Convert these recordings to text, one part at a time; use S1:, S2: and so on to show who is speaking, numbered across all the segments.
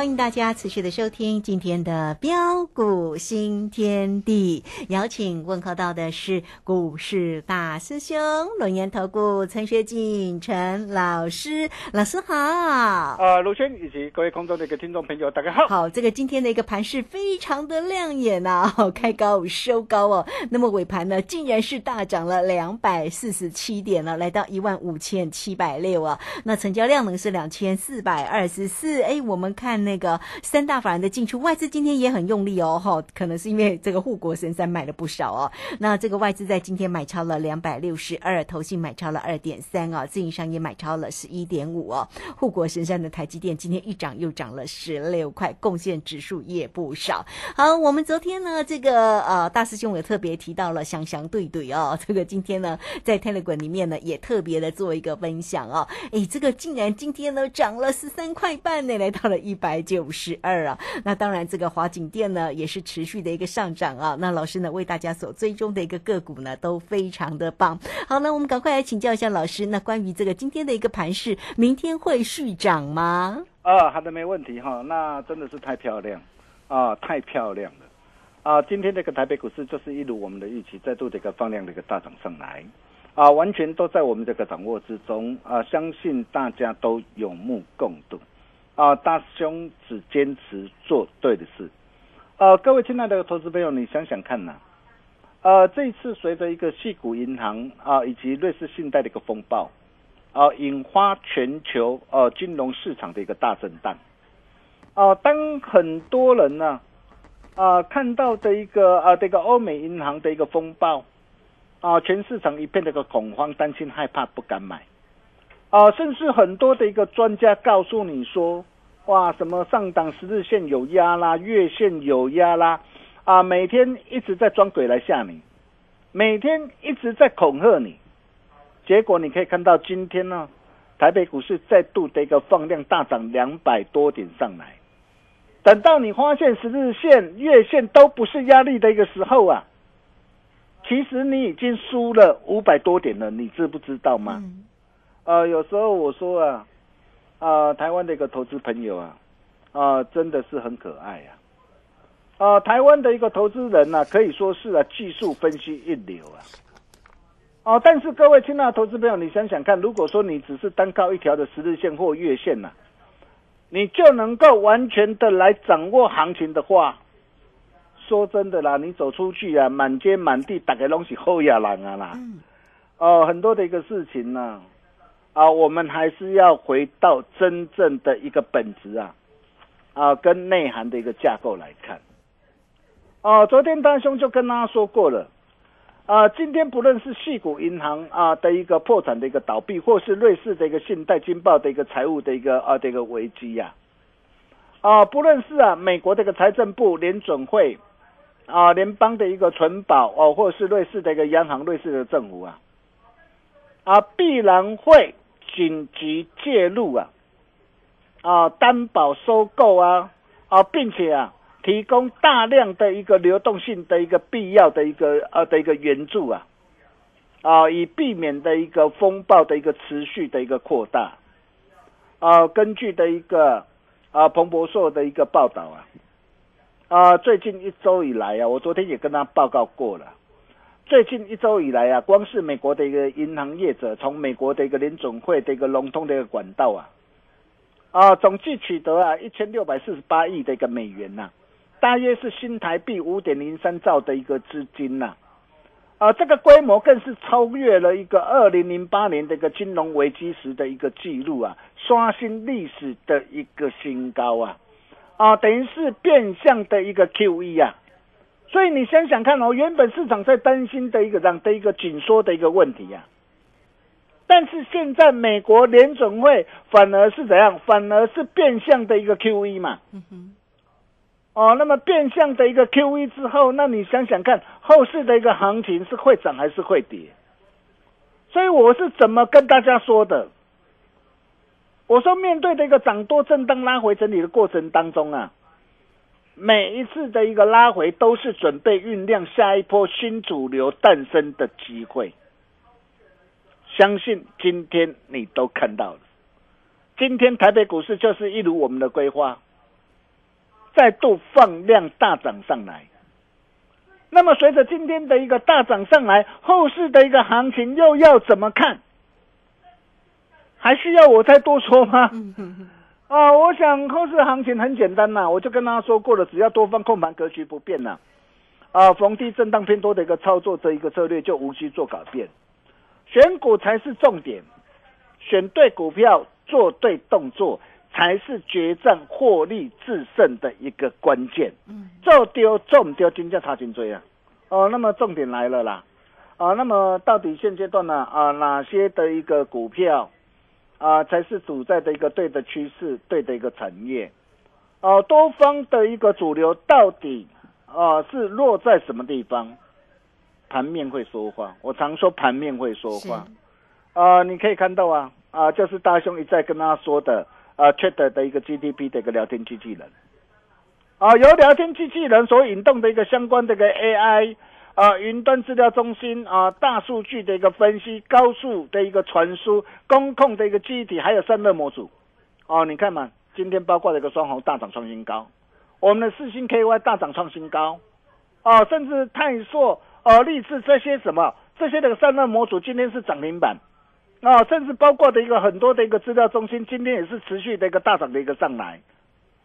S1: 欢迎大家持续的收听今天的标股新天地。邀请问候到的是股市大师兄轮研投顾陈学进陈老师，老师好。
S2: 啊，卢轩以及各位空中的一个听众朋友，大家好。
S1: 好，这个今天的一个盘势非常的亮眼呐、开高收高哦。那么尾盘呢，竟然是大涨了两百四十七点了，来到一万五千七百六啊。那成交量呢是两千四百二十四。哎，我们看那个三大法人的进出，外资今天也很用力哦，哈，可能是因为这个护国神山买了不少哦。那这个外资在今天买超了两百六十二，投信买超了二点三啊，自营商也买超了十一点五哦。护国神山的台积电今天一涨又涨了十六块，贡献指数也不少。好，我们昨天呢，这个呃大师兄也特别提到了祥祥对对哦，这个今天呢在 Telegram 里面呢也特别的做一个分享哦。诶，这个竟然今天呢涨了十三块半呢，来到了一百九十二啊。那当然，这个华景店呢也是持续的一个上涨啊。那老师呢为大家所追踪的一个个股呢都非常的棒。好，那我们赶快来请教一下老师，那关于这个今天的一个盘势，明天会续涨吗？
S2: 啊，好的，没问题哈。那真的是太漂亮啊，太漂亮了啊！今天这个台北股市就是一如我们的预期，再度这个放量的一个大涨上来啊，完全都在我们这个掌握之中啊，相信大家都有目共睹啊。大师兄只坚持做对的事啊，各位亲爱的投资朋友，你想想看呐、呃，这一次随着一个系股银行啊以及瑞士信贷的一个风暴。啊，引发全球呃金融市场的一个大震荡。啊、当很多人呢啊、看到的一个啊这个欧美银行的一个风暴啊，全市场一片的一个恐慌、担心、害怕，不敢买啊，甚至很多的一个专家告诉你说，哇，什么上档十日线有压啦，月线有压啦，啊，每天一直在装鬼来吓你，每天一直在恐吓你。结果你可以看到今天呢，台北股市再度的一个放量大涨两百多点上来。等到你发现十日线、月线都不是压力的一个时候啊，其实你已经输了五百多点了，你知不知道吗？呃，有时候我说啊，啊、台湾的一个投资朋友啊，啊、真的是很可爱啊。啊、台湾的一个投资人呢、可以说是啊技术分析一流啊。哦，但是各位亲爱的投资朋友，你想想看，如果说你只是单靠一条的十日线或月线呐、你就能够完全的来掌握行情的话，说真的啦，你走出去啊，满街满地大概东西后亚人啊啦，
S1: 嗯
S2: 哦，很多的一个事情呢、啊，啊我们还是要回到真正的一个本质啊，啊，跟内涵的一个架构来看。哦，昨天丹兄就跟大家说过了。啊，今天不论是系股银行啊的一个破产的一个倒闭，或是瑞士的一个信贷金报的一个财务的一个啊的一个危机呀、啊，不论是啊美国的一个财政部、联准会啊、联邦的一个存保哦、或是瑞士的一个央行、瑞士的政府啊，啊必然会紧急介入啊，啊担保收购啊啊，并且啊。提供大量的一个流动性的一个必要的一个呃的一个援助啊，啊，以避免的一个风暴的一个持续的一个扩大，啊，根据的一个啊彭博社的一个报道啊，啊，最近一周以来啊，我昨天也跟他报告过了，最近一周以来啊，光是美国的一个银行业者从美国的一个联总会的一个融通的一个管道啊，啊，总计取得啊一千六百四十八亿的一个美元呐、大约是新台币五点零三兆的一个资金呐、啊，这个规模更是超越了一个二零零八年的一个金融危机时的一个记录啊，刷新历史的一个新高啊，啊，等于是变相的一个 QE 啊，所以你想想看哦，原本市场在担心的一个这样的一个紧缩的一个问题啊，但是现在美国联准会反而是怎样？反而是变相的一个 QE 嘛。
S1: 嗯哼，
S2: 哦，那么变相的一个 QE 之后，那你想想看，后市的一个行情是会涨还是会跌？所以我是怎么跟大家说的？我说，面对的一个涨多震荡拉回整理的过程当中啊，每一次的一个拉回都是准备酝酿下一波新主流诞生的机会。相信今天你都看到了。今天台北股市就是一如我们的规划，再度放量大涨上来。那么随着今天的一个大涨上来，后市的一个行情又要怎么看？还需要我再多说吗？啊，我想后市行情很简单呐，我就跟大家说过了，只要多方控盘格局不变呐，啊，逢低震荡偏多的一个操作这一个策略就无需做改变，选股才是重点，选对股票做对动作才是决战获利制胜的一个关键。嗯，做丢做唔丢，金价差真多啊。哦，那么重点来了啦，啊，那么到底现阶段呢啊，哪些的一个股票？啊，才是主在的一个对的趋势，对的一个产业，哦，多方的一个主流到底啊是落在什么地方？盘面会说话，我常说盘面会说话，啊，你可以看到啊，啊，就是大兄一再跟他说的啊，Chat 的一个 GDP 的一个聊天机器人，啊，由聊天机器人所引动的一个相关的一个 AI。啊，云端资料中心啊，大数据的一个分析，高速的一个传输，工控的一个机体，还有散热模组。哦，你看嘛，今天包括的一个双红大涨创新高，我们的四星 KY 大涨创新高，哦，甚至泰硕、哦立志这些什么这些的散热模组今天是涨停板，啊，甚至包括的一个很多的一个资料中心今天也是持续的一个大涨的一个上来。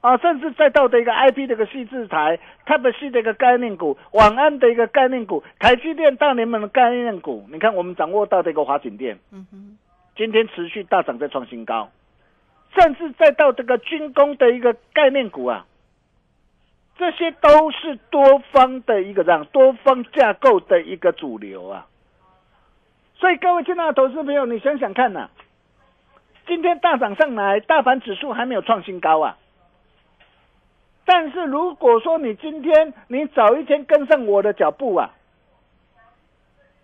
S2: 啊，甚至再到的一个 IP 的一个细制裁，Type C 的一个概念股，晚安的一个概念股，台积电大联盟的概念股，你看我们掌握到的一个华景电，嗯哼，今天持续大涨在创新高，甚至再到这个军工的一个概念股啊，这些都是多方的一个这样多方架构的一个主流啊，所以各位亲爱的投资朋友，你想想看呐，今天大涨上来，大盘指数还没有创新高啊。但是如果说你今天你早一天跟上我的脚步啊，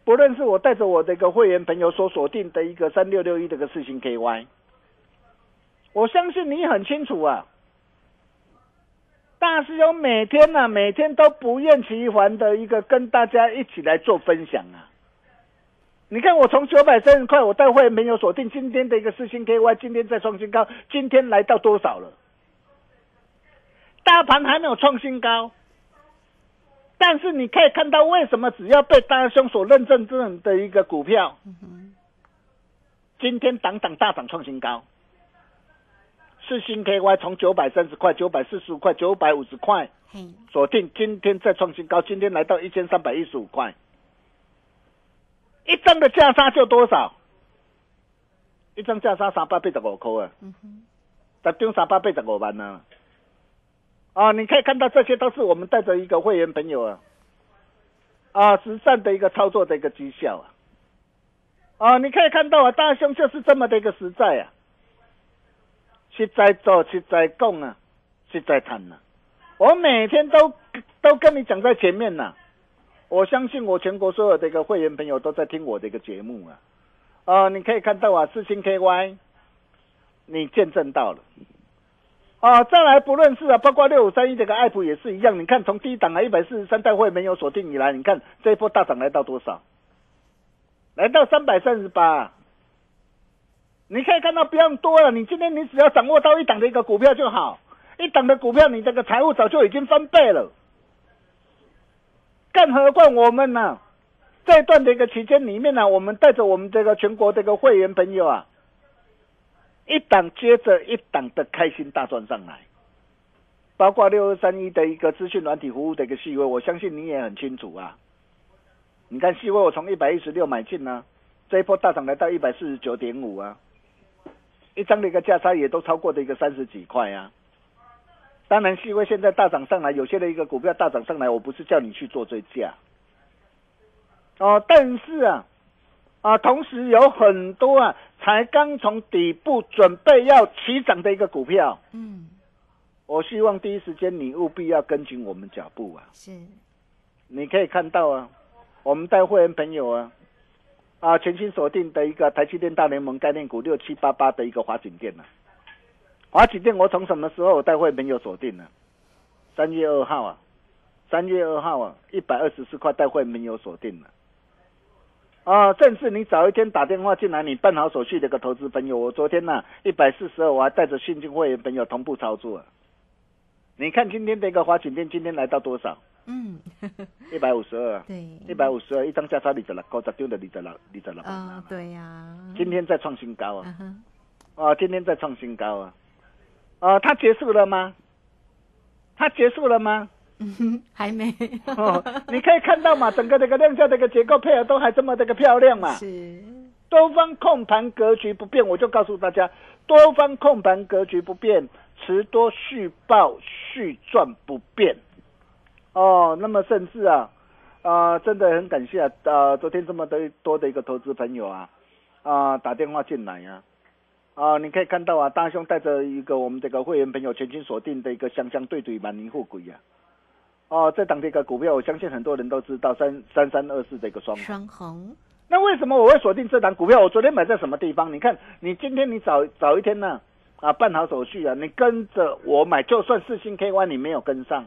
S2: 不论是我带着我的一个会员朋友所锁定的一个三六六一这个四星 KY，我相信你很清楚啊，大师兄每天呢每天都不厌其烦的一个跟大家一起来做分享啊。你看我从九百三十块我带会员朋友锁定今天的一个四星 KY，今天再创新高，今天来到多少了？大盘还没有创新高，但是你可以看到，为什么只要被大兄所认证这样的一个股票，今天档档大涨创新高，是新 KY 从九百三十块、九百四十五块、九百五十块锁定，今天再创新高，今天来到一千三百一十五块，一张的价差就多少？一张价差三百八十五块啊，十张三百八十五万呢。啊，你可以看到这些都是我们带着一个会员朋友啊，啊，实战的一个操作的一个绩效啊，啊，你可以看到啊，大兄就是这么的一个实在啊，实在做，实在供啊，实在谈啊，我每天都都跟你讲在前面呐，我相信我全国所有的一个会员朋友都在听我的一个节目啊，啊，你可以看到啊，四星 KY，你见证到了。啊，再来不论是啊，包括六五三一这个爱普也是一样。你看从低档啊一百四十三代会没有锁定以来，你看这一波大涨来到多少？来到三百三十八。你可以看到不用多了，你今天你只要掌握到一档的一个股票就好，一档的股票你这个财务早就已经翻倍了。更何况我们呢，这段的一个期间里面呢，我们带着我们这个全国这个会员朋友啊。一档接着一档的开心大赚上来，包括六二三一的一个资讯软体服务的一个细微，我相信你也很清楚啊。你看细微，我从一百一十六买进呢，这一波大涨来到一百四十九点五啊，一张的一个价差也都超过的一个三十几块啊。当然细微现在大涨上来，有些的一个股票大涨上来，我不是叫你去做追价哦，但是啊。啊，同时有很多啊，才刚从底部准备要起涨的一个股票，嗯，我希望第一时间你务必要跟紧我们脚步啊。是，你可以看到啊，我们带会员朋友啊，啊，全新锁定的一个台积电大联盟概念股六七八八的一个华景店呢。华景店我从什么时候带会员朋友锁定呢？三月二号啊，三月二号啊，一百二十四块带会员朋友锁定了。啊，甚至你早一天打电话进来，你办好手续的一个投资朋友，我昨天呢一百四十二，我还带着信金会员朋友同步操作。你看今天的一个华景店，今天来到多少？
S1: 嗯，
S2: 一百五十二。
S1: 对，
S2: 一百五十二，一张价差里十六，高价丢了二十六，里十六。
S1: 啊，对呀。
S2: 今天在创新高啊！啊，今天在创新高啊！啊，它结束了吗？它结束了吗？
S1: 嗯哼，还没。
S2: 哦，你可以看到嘛，整个这个量价这个结构配合都还这么这个漂亮嘛。
S1: 是。
S2: 多方控盘格局不变，我就告诉大家，多方控盘格局不变，持多续报续赚不变。哦，那么甚至啊，啊，真的很感谢啊，啊，昨天这么多多的一个投资朋友啊，啊，打电话进来呀，啊，你可以看到啊，大兄带着一个我们这个会员朋友全军锁定的一个香香对对满宁富贵呀，哦，这档这个股票，我相信很多人都知道三三三二四的一个双
S1: 双红。
S2: 那为什么我会锁定这档股票？我昨天买在什么地方？你看，你今天你早早一天呢，啊，办好手续啊，你跟着我买，就算四星 KY 你没有跟上，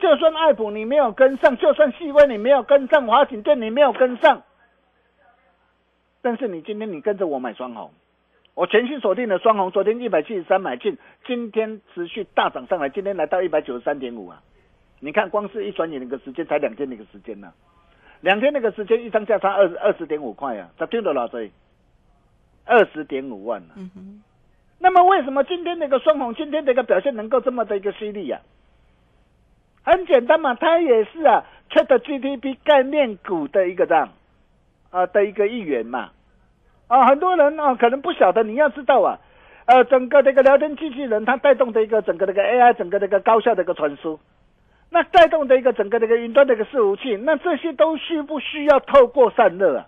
S2: 就算爱普你没有跟上，就算细微你没有跟上，华景店你没有跟上，但是你今天你跟着我买双红，我全新锁定的双红，昨天一百七十三买进，今天持续大涨上来，今天来到一百九十三点五啊！你看，光是一转眼的一个时间，才两天的一个时间呢。两天那个时间，一张价差二二十点五块啊，他丢的老贼？二十点五万啊。
S1: 嗯哼。
S2: 那么为什么今天那个双红今天这个表现能够这么的一个犀利呀？很简单嘛，它也是啊，Chat GTP 概念股的一个这样啊的一个一员嘛。啊，很多人啊可能不晓得，你要知道啊，呃，整个这个聊天机器人它带动的一个整个这个 AI 整个这个高效的一个传输。那带动的一个整个的一个云端的一个伺服器，那这些都需不需要透过散热啊？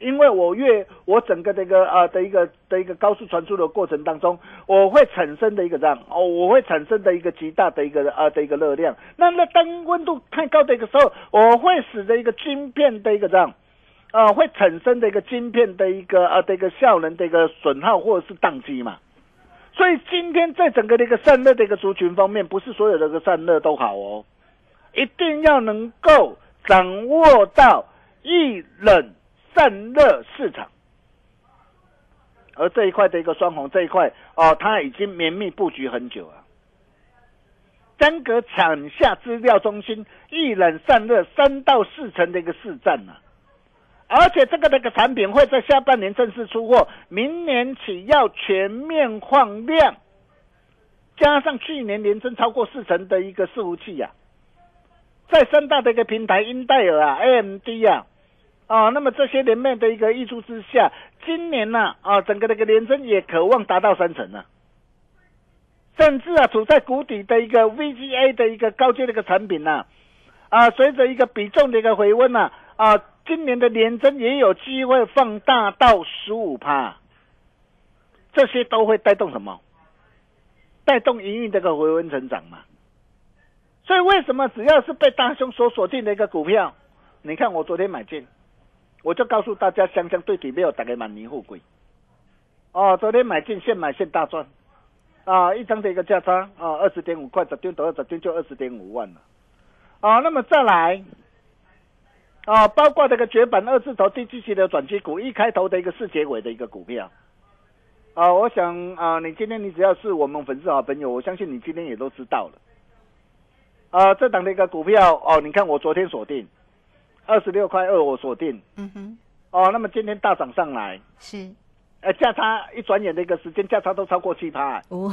S2: 因为我越我整个这个啊的一个的一个高速传输的过程当中，我会产生的一个这样哦，我会产生的一个极大的一个啊的一个热量。那那当温度太高的一个时候，我会使得一个晶片的一个这样啊，会产生的一个晶片的一个啊的一个效能的一个损耗或者是宕机嘛。所以今天在整个的一个散热的一个族群方面，不是所有的个散热都好哦，一定要能够掌握到一冷散热市场。而这一块的一个双红这一块哦，它已经绵密布局很久了。真格抢下资料中心，一冷散热三到四成的一个市占呢。而且这个那个产品会在下半年正式出货，明年起要全面放量，加上去年连增超过四成的一个伺服器呀，在三大的一个平台英戴尔啊、AMD 啊，啊，那么这些连面的一个溢出之下，今年呢啊，整个那个连增也渴望达到三成呢，甚至啊，处在谷底的一个 VGA 的一个高阶的一个产品呢，啊，随着一个比重的一个回温呢，啊。今年的年增也有机会放大到十五趴，这些都会带动什么？带动营运这个回温成长嘛。所以为什么只要是被大兄所锁定的一个股票，你看我昨天买进，我就告诉大家，香香对底没有打给满年富贵。哦，昨天买进现买现大赚，啊，一张的一个价差啊，二十点五块，十天到二十天就二十点五万了。啊，那么再来。啊，包括这个绝版二字头低基期的转机股，一开头的一个四结尾的一个股票，啊，我想啊，你今天你只要是我们粉丝好朋友，我相信你今天也都知道了。啊，这档的一个股票哦，你看我昨天锁定二十六块二，我锁定，
S1: 嗯哼，
S2: 哦，那么今天大涨上来，
S1: 是，
S2: 呃，价差一转眼的一个时间，价差都超过七趴，
S1: 哦，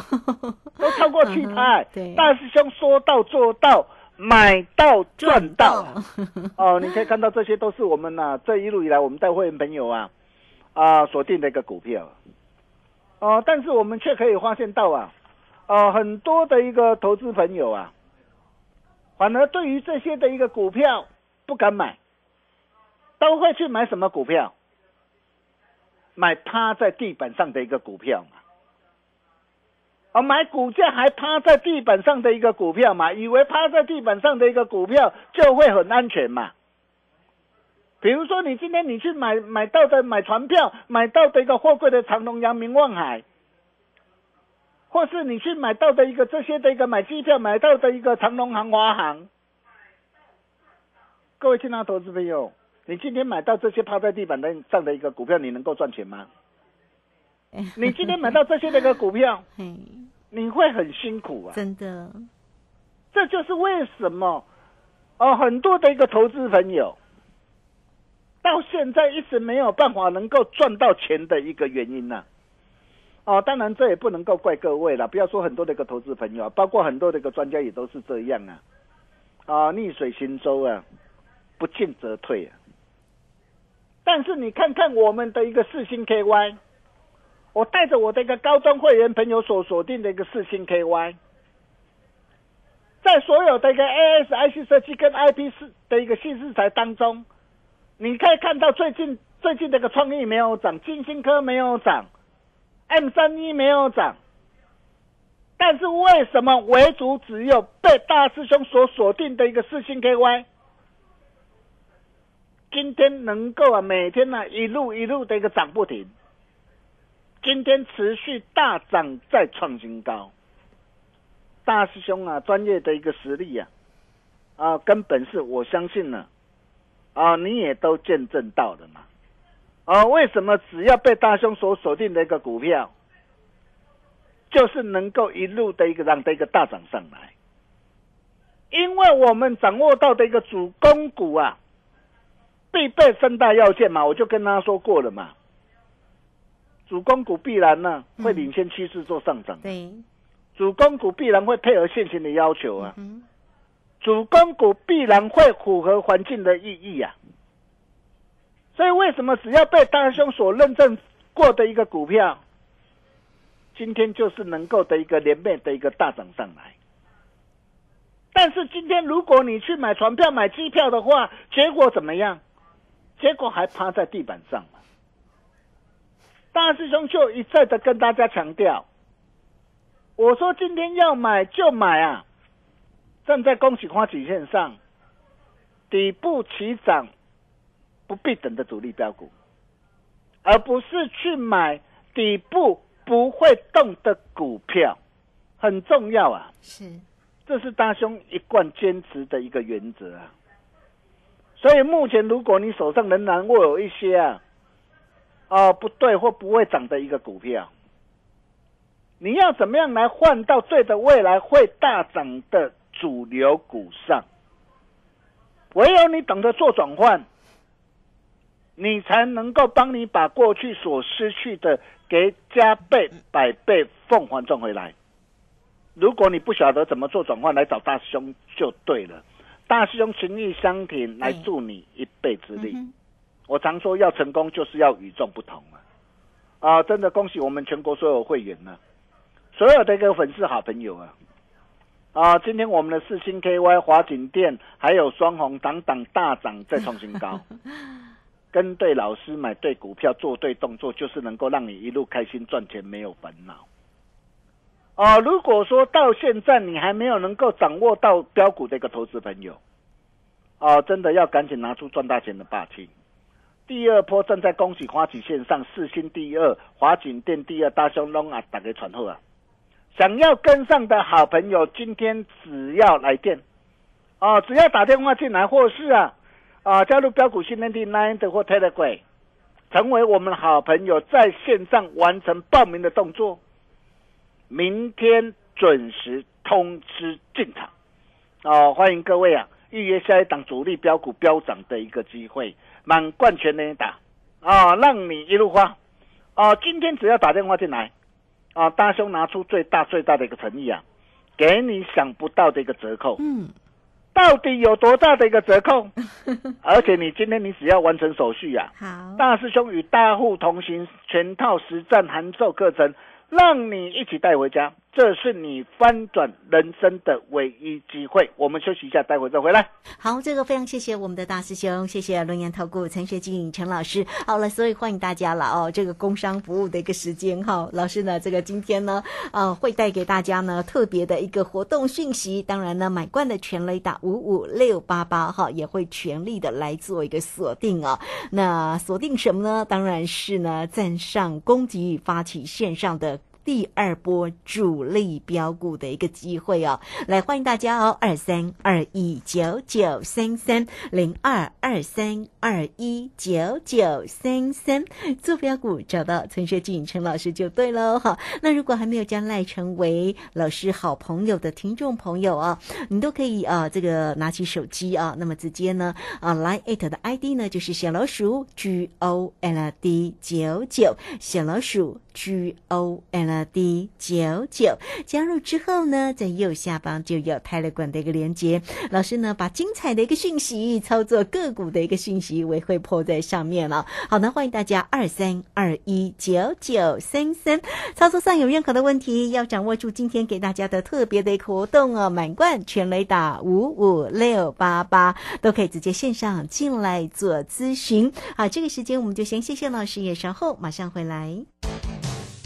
S2: 都超过七趴，
S1: 对，
S2: 大师兄说到做到。买到赚到哦！你可以看到，这些都是我们呐这一路以来我们带会员朋友啊啊锁定的一个股票哦。但是我们却可以发现到啊，哦很多的一个投资朋友啊，反而对于这些的一个股票不敢买，都会去买什么股票？买趴在地板上的一个股票嘛。啊买股价还趴在地板上的一个股票嘛，以为趴在地板上的一个股票就会很安全嘛。比如说，你今天你去买买到的买船票，买到的一个货柜的长隆、阳明、望海，或是你去买到的一个这些的一个买机票买到的一个长隆航、华航，各位亲爱的投资朋友，你今天买到这些趴在地板的上的一个股票，你能够赚钱吗？你今天买到这些那个股票，你会很辛苦啊！
S1: 真的，
S2: 这就是为什么哦，很多的一个投资朋友到现在一直没有办法能够赚到钱的一个原因呢。哦，当然这也不能够怪各位了，不要说很多的一个投资朋友，包括很多的一个专家也都是这样啊。啊，逆水行舟啊，不进则退啊。但是你看看我们的一个四星 KY。我带着我的一个高中会员朋友所锁定的一个四星 KY，在所有的一个 ASIC 设计跟 IP 四的一个新市材当中，你可以看到最近最近这个创意没有涨，金星科没有涨，M 三一没有涨，但是为什么唯独只有被大师兄所锁定的一个四星 KY，今天能够啊每天呢一路一路的一个涨不停？今天持续大涨，再创新高。大师兄啊，专业的一个实力呀，啊，根本是我相信呢，啊，你也都见证到了嘛。啊，为什么只要被大兄所锁定的一个股票，就是能够一路的一个让的一个大涨上来？因为我们掌握到的一个主攻股啊，必备三大要件嘛，我就跟他说过了嘛。主攻股必然呢会领先趋势做上涨，
S1: 对，
S2: 主攻股必然会配合现行的要求啊，主攻股必然会符合环境的意义啊，所以为什么只要被大兄所认证过的一个股票，今天就是能够的一个连袂的一个大涨上来，但是今天如果你去买船票买机票的话，结果怎么样？结果还趴在地板上。大师兄就一再的跟大家强调，我说今天要买就买啊！站在恭喜花曲线上，底部起涨不必等的主力标股，而不是去买底部不会动的股票，很重要啊！
S1: 是，
S2: 这是大兄一贯坚持的一个原则啊！所以目前如果你手上仍然握有一些啊。哦，不对或不会涨的一个股票，你要怎么样来换到对的未来会大涨的主流股上？唯有你懂得做转换，你才能够帮你把过去所失去的给加倍、百倍奉还赚回来。如果你不晓得怎么做转换，来找大师兄就对了。大师兄情义相挺，来助你一臂之力。我常说要成功就是要与众不同啊！啊，真的恭喜我们全国所有会员呢，所有的一个粉丝好朋友啊！啊，今天我们的四星 KY 华景店还有双红等等大涨再创新高，跟对老师买对股票做对动作，就是能够让你一路开心赚钱没有烦恼。啊，如果说到现在你还没有能够掌握到标股的一个投资朋友，啊，真的要赶紧拿出赚大钱的霸气。第二波正在恭喜花旗线上四星第二，华景店第二，大雄龙啊，打给传后啊！想要跟上的好朋友，今天只要来电，啊，只要打电话进来或是啊啊加入标股训练营 Nine 的或 Telegram，成为我们好朋友，在线上完成报名的动作，明天准时通知进场，哦，欢迎各位啊，预约下一档主力标股飙涨的一个机会。满贯全能打啊，让你一路花啊！今天只要打电话进来啊，大兄拿出最大最大的一个诚意啊，给你想不到的一个折扣。嗯，到底有多大的一个折扣？而且你今天你只要完成手续啊，
S1: 好，
S2: 大师兄与大户同行全套实战函授课程，让你一起带回家。这是你翻转人生的唯一机会。我们休息一下，待会再回来。
S1: 好，这个非常谢谢我们的大师兄，谢谢龙岩投顾陈学经陈老师。好了，所以欢迎大家了哦。这个工商服务的一个时间哈，老师呢，这个今天呢，呃，会带给大家呢特别的一个活动讯息。当然呢，买冠的全雷打五五六八八哈，也会全力的来做一个锁定哦。那锁定什么呢？当然是呢，站上攻击发起线上的。第二波主力标股的一个机会哦。来欢迎大家哦，二三二一九九三三零二二三二一九九三三做标股找到陈学静陈老师就对喽哈。那如果还没有将赖成为老师好朋友的听众朋友啊，你都可以啊这个拿起手机啊，那么直接呢啊来 it 的 ID 呢就是小老鼠 G O L D 九九小老鼠 G O L D 九九加入之后呢，在右下方就有泰勒管的一个连接。老师呢把精彩的一个讯息、操作个股的一个讯息，也会破在上面了。好的，欢迎大家二三二一九九三三，操作上有任何的问题，要掌握住今天给大家的特别的一个活动哦，满贯全雷打五五六八八都可以直接线上进来做咨询。好，这个时间我们就先谢谢老师，也稍后马上回来。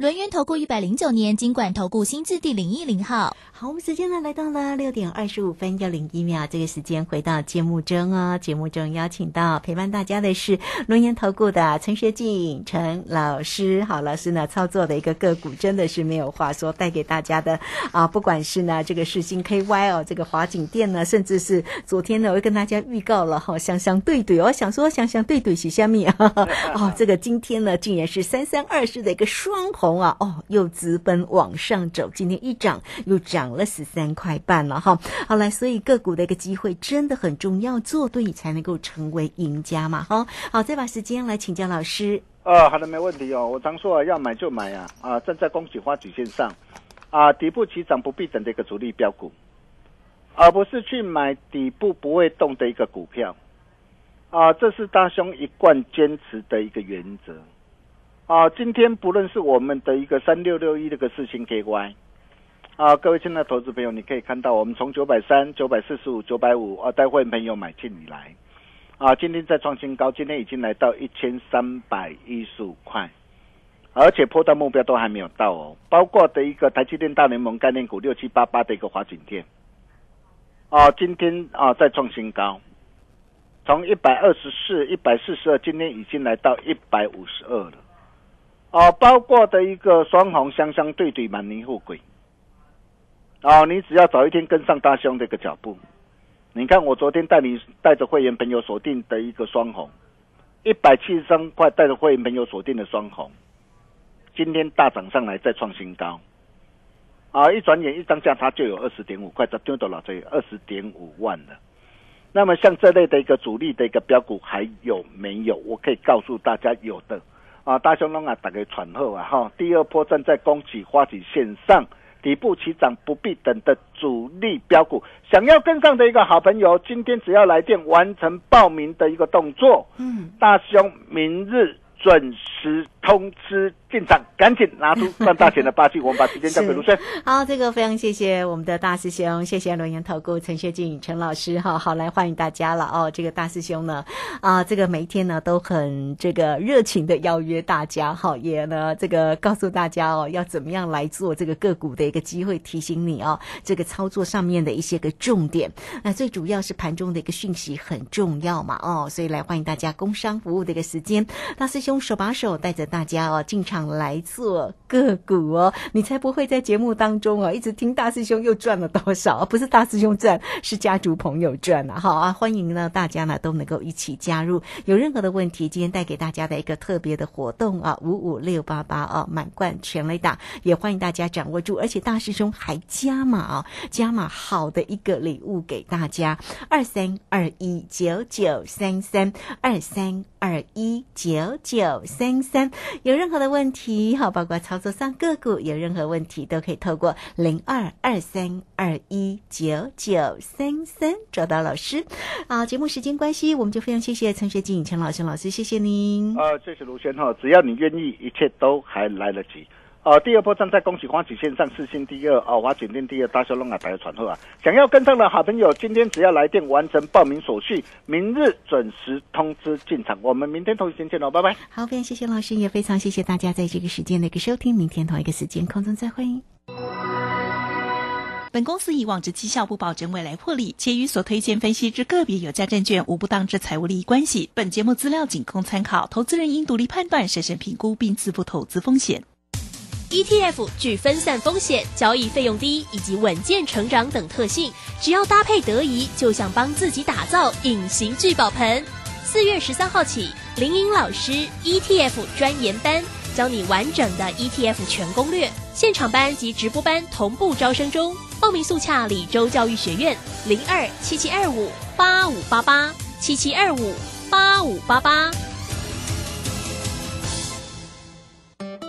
S3: 轮源投顾一百零九年金管投顾新字第零一零号。
S1: 好，我们时间呢来到了六点二十五分又零一秒，这个时间回到节目中哦。节目中邀请到陪伴大家的是轮源投顾的陈学静陈老师。好，老师呢操作的一个个股真的是没有话说，带给大家的啊，不管是呢这个世星 KY 哦，这个华景店呢，甚至是昨天呢我跟大家预告了哈，香香对对哦，想说香香对对是下面哦，这个今天呢竟然是三三二四的一个双红啊，哦又直奔往上走，今天一涨又涨。了十三块半了哈，好来，所以个股的一个机会真的很重要，做对才能够成为赢家嘛哈。好，再把时间来请教老师。
S2: 呃，好的，没问题哦。我常说啊，要买就买啊，啊，站在恭喜花曲线上，啊，底部起涨不必等的一个主力标股，而不是去买底部不会动的一个股票，啊，这是大兄一贯坚持的一个原则。啊，今天不论是我们的一个三六六一这个四星 KY。啊，各位亲爱的投资朋友，你可以看到，我们从九百三、九百四十五、九百五啊，带会朋友买进以来，啊，今天再创新高，今天已经来到一千三百一十五块，而且破到目标都还没有到哦。包括的一个台积电大联盟概念股六七八八的一个华景电，啊，今天啊再创新高，从一百二十四、一百四十二，今天已经来到一百五十二了，啊，包括的一个双红相相对对满泥富贵。哦，你只要早一天跟上大兄的一个脚步，你看我昨天带你带着会员朋友锁定的一个双红，一百七十三块带着会员朋友锁定的双红，今天大涨上来再创新高，啊，一转眼一张价它就有二十点五块，这丢到了这二十点五万了。那么像这类的一个主力的一个标股还有没有？我可以告诉大家有的，啊，大兄龙啊，打个传后啊哈，第二波站在恭喜花旗线上。底部起涨不必等的主力标股，想要跟上的一个好朋友，今天只要来电完成报名的一个动作，嗯，大兄明日准时通知。进场，赶紧拿出赚大钱的霸气！我们把时间交给卢轩。
S1: 好，这个非常谢谢我们的大师兄，谢谢龙岩投顾陈学静陈老师哈。好，来欢迎大家了哦。这个大师兄呢，啊，这个每一天呢都很这个热情的邀约大家哈，也呢这个告诉大家哦，要怎么样来做这个个股的一个机会，提醒你哦，这个操作上面的一些个重点。那最主要是盘中的一个讯息很重要嘛哦，所以来欢迎大家工商服务的一个时间，大师兄。兄手把手带着大家哦进场来做个股哦，你才不会在节目当中哦一直听大师兄又赚了多少？不是大师兄赚，是家族朋友赚啊！好啊，欢迎呢大家呢都能够一起加入。有任何的问题，今天带给大家的一个特别的活动啊，五五六八八哦，满贯全雷打，也欢迎大家掌握住。而且大师兄还加码啊，加码好的一个礼物给大家，二三二一九九三三二三。二一九九九三三，有任何的问题，好，包括操作上个股有任何问题，都可以透过零二二三二一九九三三找到老师。啊，节目时间关系，我们就非常谢谢陈学静陈老师老师，谢谢您。
S2: 啊，谢谢卢轩哈，只要你愿意，一切都还来得及。哦，第二波站在恭喜欢喜线上四星第二，啊，华景店第二，大小龙啊，排传后啊，想要跟上的好朋友，今天只要来电完成报名手续，明日准时通知进场。我们明天同一时间见喽，拜拜。
S1: 好，非常谢谢老师，也非常谢谢大家在这个时间的一个收听，明天同一个时间空中再会。
S4: 本公司以往之绩效不保证未来获利，且与所推荐分析之个别有价证券无不当之财务利益关系。本节目资料仅供参考，投资人应独立判断、审慎评估并自负投资风险。
S5: ETF 具分散风险、交易费用低以及稳健成长等特性，只要搭配得宜，就像帮自己打造隐形聚宝盆。四月十三号起，林颖老师 ETF 专研班教你完整的 ETF 全攻略，现场班及直播班同步招生中。报名速洽李州教育学院零二七七二五八五八八七七二五八五八八。